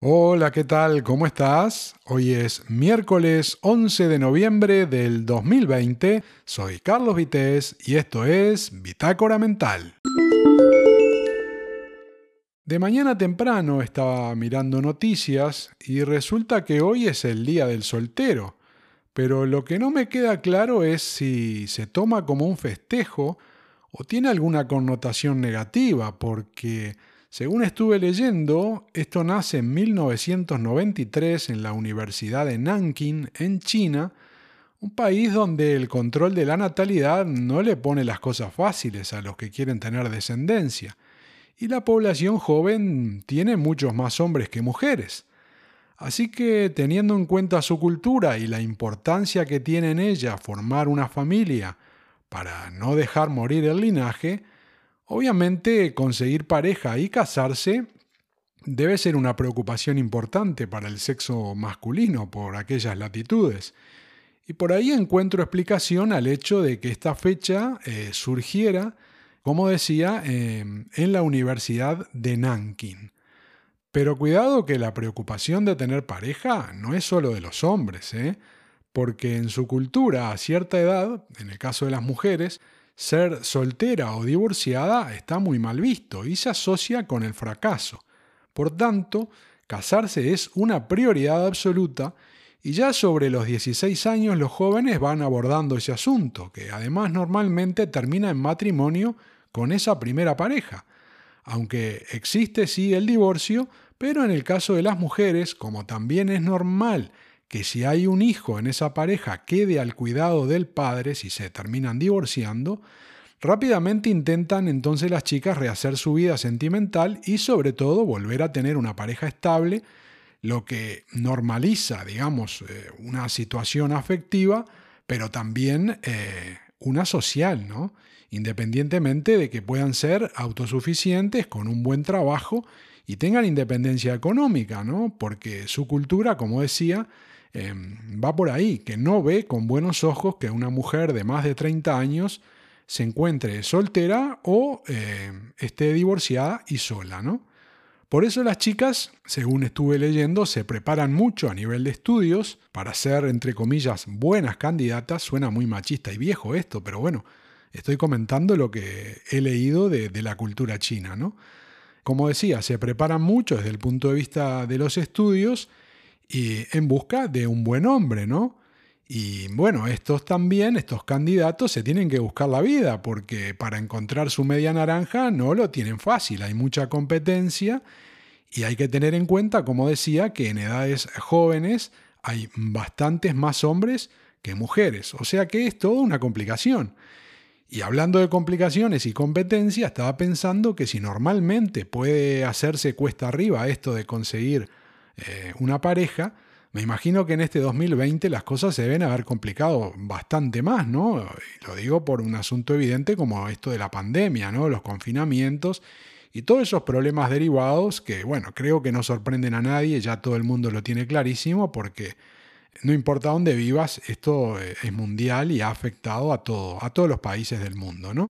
Hola, ¿qué tal? ¿Cómo estás? Hoy es miércoles 11 de noviembre del 2020. Soy Carlos Vitéz y esto es Bitácora Mental. De mañana temprano estaba mirando noticias y resulta que hoy es el Día del Soltero. Pero lo que no me queda claro es si se toma como un festejo o tiene alguna connotación negativa, porque según estuve leyendo, esto nace en 1993 en la Universidad de Nanking, en China, un país donde el control de la natalidad no le pone las cosas fáciles a los que quieren tener descendencia, y la población joven tiene muchos más hombres que mujeres. Así que, teniendo en cuenta su cultura y la importancia que tiene en ella formar una familia para no dejar morir el linaje, Obviamente conseguir pareja y casarse debe ser una preocupación importante para el sexo masculino por aquellas latitudes. Y por ahí encuentro explicación al hecho de que esta fecha eh, surgiera, como decía, em, en la Universidad de Nanking. Pero cuidado que la preocupación de tener pareja no es solo de los hombres, ¿eh? porque en su cultura a cierta edad, en el caso de las mujeres, ser soltera o divorciada está muy mal visto y se asocia con el fracaso. Por tanto, casarse es una prioridad absoluta y ya sobre los 16 años los jóvenes van abordando ese asunto, que además normalmente termina en matrimonio con esa primera pareja. Aunque existe sí el divorcio, pero en el caso de las mujeres, como también es normal que si hay un hijo en esa pareja quede al cuidado del padre si se terminan divorciando, rápidamente intentan entonces las chicas rehacer su vida sentimental y sobre todo volver a tener una pareja estable, lo que normaliza, digamos, eh, una situación afectiva, pero también eh, una social, ¿no? Independientemente de que puedan ser autosuficientes con un buen trabajo y tengan independencia económica, ¿no? Porque su cultura, como decía, Em, va por ahí, que no ve con buenos ojos que una mujer de más de 30 años se encuentre soltera o em, esté divorciada y sola, ¿no? Por eso las chicas, según estuve leyendo, se preparan mucho a nivel de estudios para ser, entre comillas, buenas candidatas. Suena muy machista y viejo esto, pero bueno, estoy comentando lo que he leído de, de la cultura china, ¿no? Como decía, se preparan mucho desde el punto de vista de los estudios y en busca de un buen hombre, ¿no? Y bueno, estos también, estos candidatos, se tienen que buscar la vida, porque para encontrar su media naranja no lo tienen fácil, hay mucha competencia y hay que tener en cuenta, como decía, que en edades jóvenes hay bastantes más hombres que mujeres, o sea que es toda una complicación. Y hablando de complicaciones y competencia, estaba pensando que si normalmente puede hacerse cuesta arriba esto de conseguir eh, una pareja, me imagino que en este 2020 las cosas se deben haber complicado bastante más, ¿no? lo digo por un asunto evidente como esto de la pandemia, ¿no? Los confinamientos y todos esos problemas derivados que, bueno, creo que no sorprenden a nadie, ya todo el mundo lo tiene clarísimo porque no importa dónde vivas, esto eh, es mundial y ha afectado a todo, a todos los países del mundo, ¿no?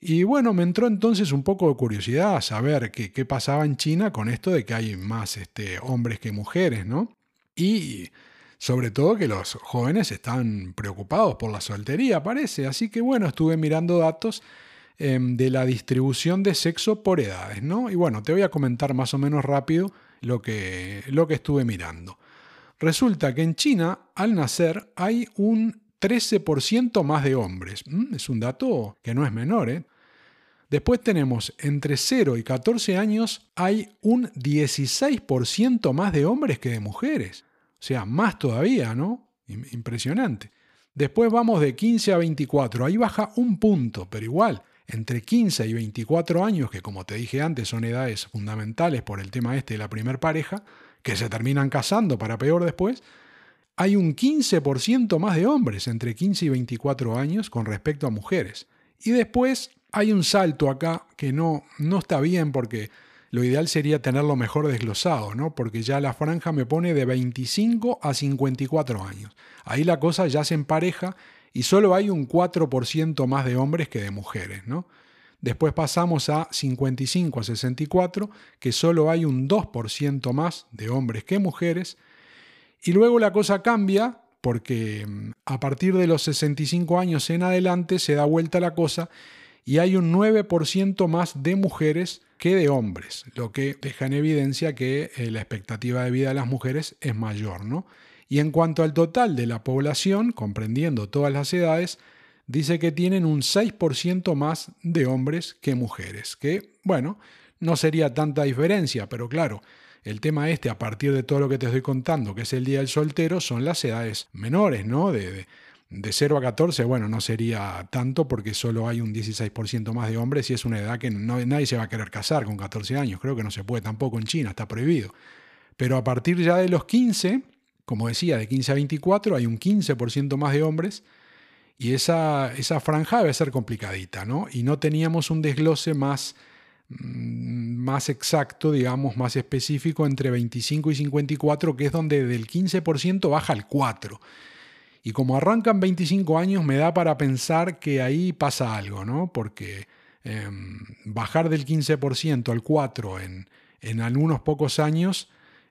Y bueno, me entró entonces un poco de curiosidad a saber qué, pasaba en China con esto de que hay más este, hombres que mujeres, ¿no? Y sobre todo que los jóvenes están preocupados por la soltería, parece. Así que bueno, estuve mirando datos em, de la distribución de sexo por edades, ¿no? Y bueno, te voy a comentar más o menos rápido lo que, lo que estuve mirando. Resulta que en China, al nacer, hay un 13% más de hombres. Mm, es un dato que no es menor. ¿eh? Después tenemos entre 0 y 14 años hay un 16% más de hombres que de mujeres. O sea, más todavía, ¿no? Impresionante. Después vamos de 15 a 24, ahí baja un punto, pero igual, entre 15 y 24 años, que como te dije antes son edades fundamentales por el tema este de la primer pareja, que se terminan casando para peor después, hay un 15% más de hombres entre 15 y 24 años con respecto a mujeres. Y después hay un salto acá que no, no está bien porque lo ideal sería tenerlo mejor desglosado, ¿no? Porque ya la franja me pone de 25 a 54 años. Ahí la cosa ya se empareja y solo hay un 4% más de hombres que de mujeres, ¿no? Después pasamos a 55 a 64, que solo hay un 2% más de hombres que mujeres. Y luego la cosa cambia porque mm, a partir de los 65 años en adelante se da vuelta la cosa y hay un 9% más de mujeres que de hombres, lo que deja en evidencia que eh, la expectativa de vida de las mujeres es mayor, ¿no? Y en cuanto al total de la población, comprendiendo todas las edades, dice que tienen un 6% más de hombres que mujeres, que, bueno, no sería tanta diferencia, pero claro, el tema este, a partir de todo lo que te estoy contando, que es el Día del Soltero, son las edades menores, ¿no? De, de, 0 a 14, bueno, no sería tanto porque solo hay un 16% más de hombres y es una edad que nadie se va a querer casar con 14 años, creo que no se puede tampoco en China, está prohibido. Pero a partir ya de los 15, como decía, de 15 a 24 hay un 15% más de hombres y esa, esa franja debe ser complicadita, ¿no? Y no teníamos un desglose más, más exacto, digamos, más específico entre 25 y 54, que es donde del 15% baja al 4. Y como arrancan 25 años, me da para pensar que ahí pasa algo, ¿no? Porque em, bajar del 15% al 4 en, en algunos pocos años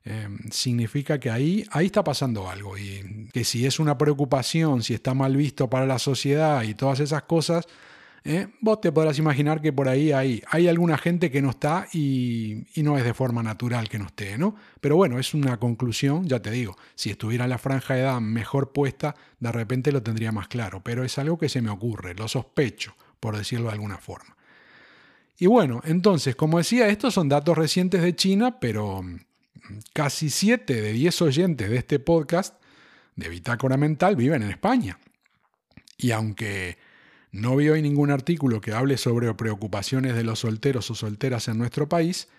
Em, significa que ahí, ahí está pasando algo y que si es una preocupación, si está mal visto para la sociedad y todas esas cosas, eh, vos te podrás imaginar que por ahí hay, hay alguna gente que no está y, y, no es de forma natural que no esté, ¿no? Pero bueno, es una conclusión, ya te digo, si estuviera la franja de edad mejor puesta, de repente lo tendría más claro, pero es algo que se me ocurre, lo sospecho, por decirlo de alguna forma. Y bueno, entonces, como decía, estos son datos recientes de China, pero casi 7 de 10 oyentes de este podcast de Bitácora Mental viven en España. Y aunque no vi hoy ningún artículo que hable sobre preocupaciones de los solteros o solteras en nuestro país,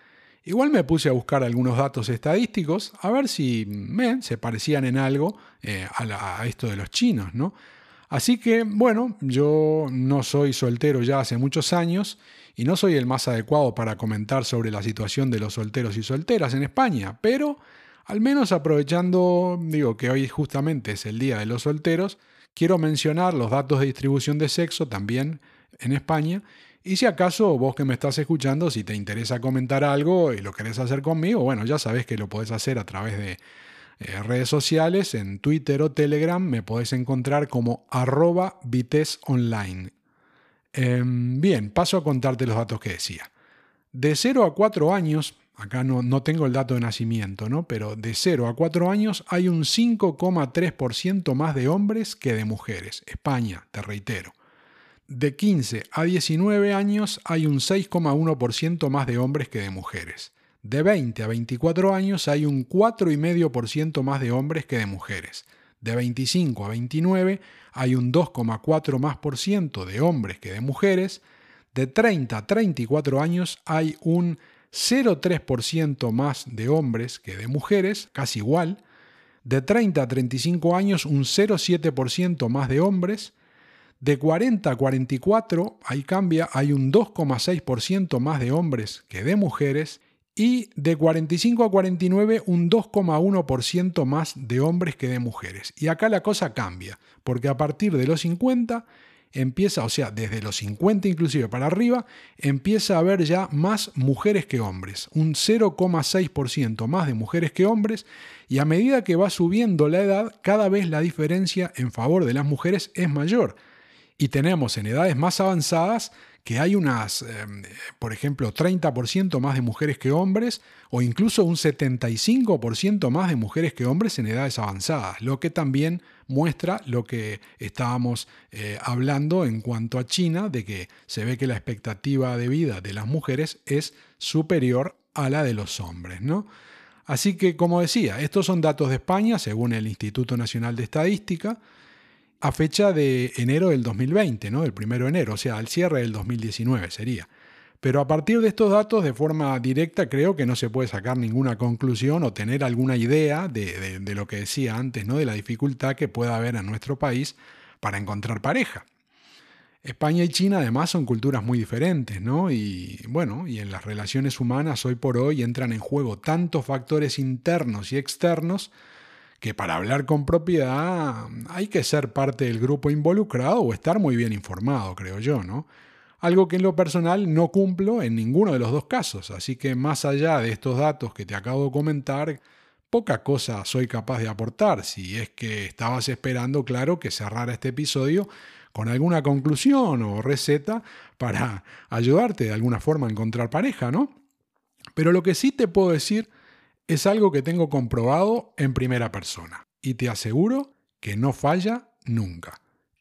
igual me puse a buscar algunos datos estadísticos a ver si se parecían en algo eh, a, a, esto de los chinos, ¿no? Así que, bueno, yo no soy soltero ya hace muchos años y no soy el más adecuado para comentar sobre la situación de los solteros y solteras en España, pero al menos aprovechando, digo que hoy justamente es el Día de los Solteros, quiero mencionar los datos de distribución de sexo también en España. Y si acaso vos que me estás escuchando, si te interesa comentar algo y lo querés hacer conmigo, bueno, ya sabes que lo podés hacer a través de eh, redes sociales, en Twitter o Telegram, me podés encontrar como arroba. Em, bien, paso a contarte los datos que decía. De 0 a 4 años, acá no, no tengo el dato de nacimiento, ¿no? pero de 0 a 4 años hay un 5,3% más de hombres que de mujeres. España, te reitero. De 15 a 19 años hay un 6,1% más de hombres que de mujeres. De 20 a 24 años hay un 4,5% más de hombres que de mujeres. De 25 a 29 hay un 2,4 más por ciento de hombres que de mujeres. De 30 a 34 años hay un 0,3% más de hombres que de mujeres, casi igual. De 30 a 35 años un 0,7% más de hombres. De 40 a 44, ahí cambia, hay un 2,6% más de hombres que de mujeres y de 45 a 49 un 2,1% más de hombres que de mujeres. Y acá la cosa cambia, porque a partir de los 50 empieza, o sea, desde los 50 inclusive para arriba, empieza a haber ya más mujeres que hombres, un 0,6% más de mujeres que hombres, y a medida que va subiendo la edad, cada vez la diferencia en favor de las mujeres es mayor. Y tenemos en edades más avanzadas que hay unas, em, por ejemplo, 30% más de mujeres que hombres o incluso un 75% más de mujeres que hombres en edades avanzadas, lo que también muestra lo que estábamos eh, hablando en cuanto a China, de que se ve que la expectativa de vida de las mujeres es superior a la de los hombres, ¿no? Así que, como decía, estos son datos de España, según el Instituto Nacional de Estadística, a fecha de enero del 2020, ¿no? del primero de enero, o sea, al cierre del 2019 sería. Pero a partir de estos datos, de forma directa, creo que no se puede sacar ninguna conclusión o tener alguna idea de, lo que decía antes, ¿no? de la dificultad que pueda haber en nuestro país para encontrar pareja. España y China además son culturas muy diferentes, ¿no? Y bueno, y en las relaciones humanas hoy por hoy entran en juego tantos factores internos y externos que para hablar con propiedad hay que ser parte del grupo involucrado o estar muy bien informado, creo yo, ¿no? algo que en lo personal no cumplo en ninguno de los dos casos, así que más allá de estos datos que te acabo de comentar, poca cosa soy capaz de aportar, si es que estabas esperando, claro, que cerrara este episodio con alguna conclusión o receta para ayudarte de alguna forma a encontrar pareja, ¿no? Pero lo que sí te puedo decir es algo que tengo comprobado en primera persona y te aseguro que no falla nunca.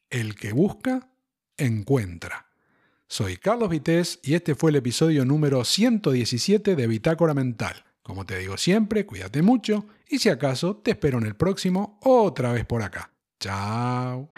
El que busca, encuentra. Soy Carlos Vitéz y este fue el episodio número 117 de Bitácora Mental. Como te digo siempre, cuídate mucho y si acaso te espero en el próximo otra vez por acá. Chao.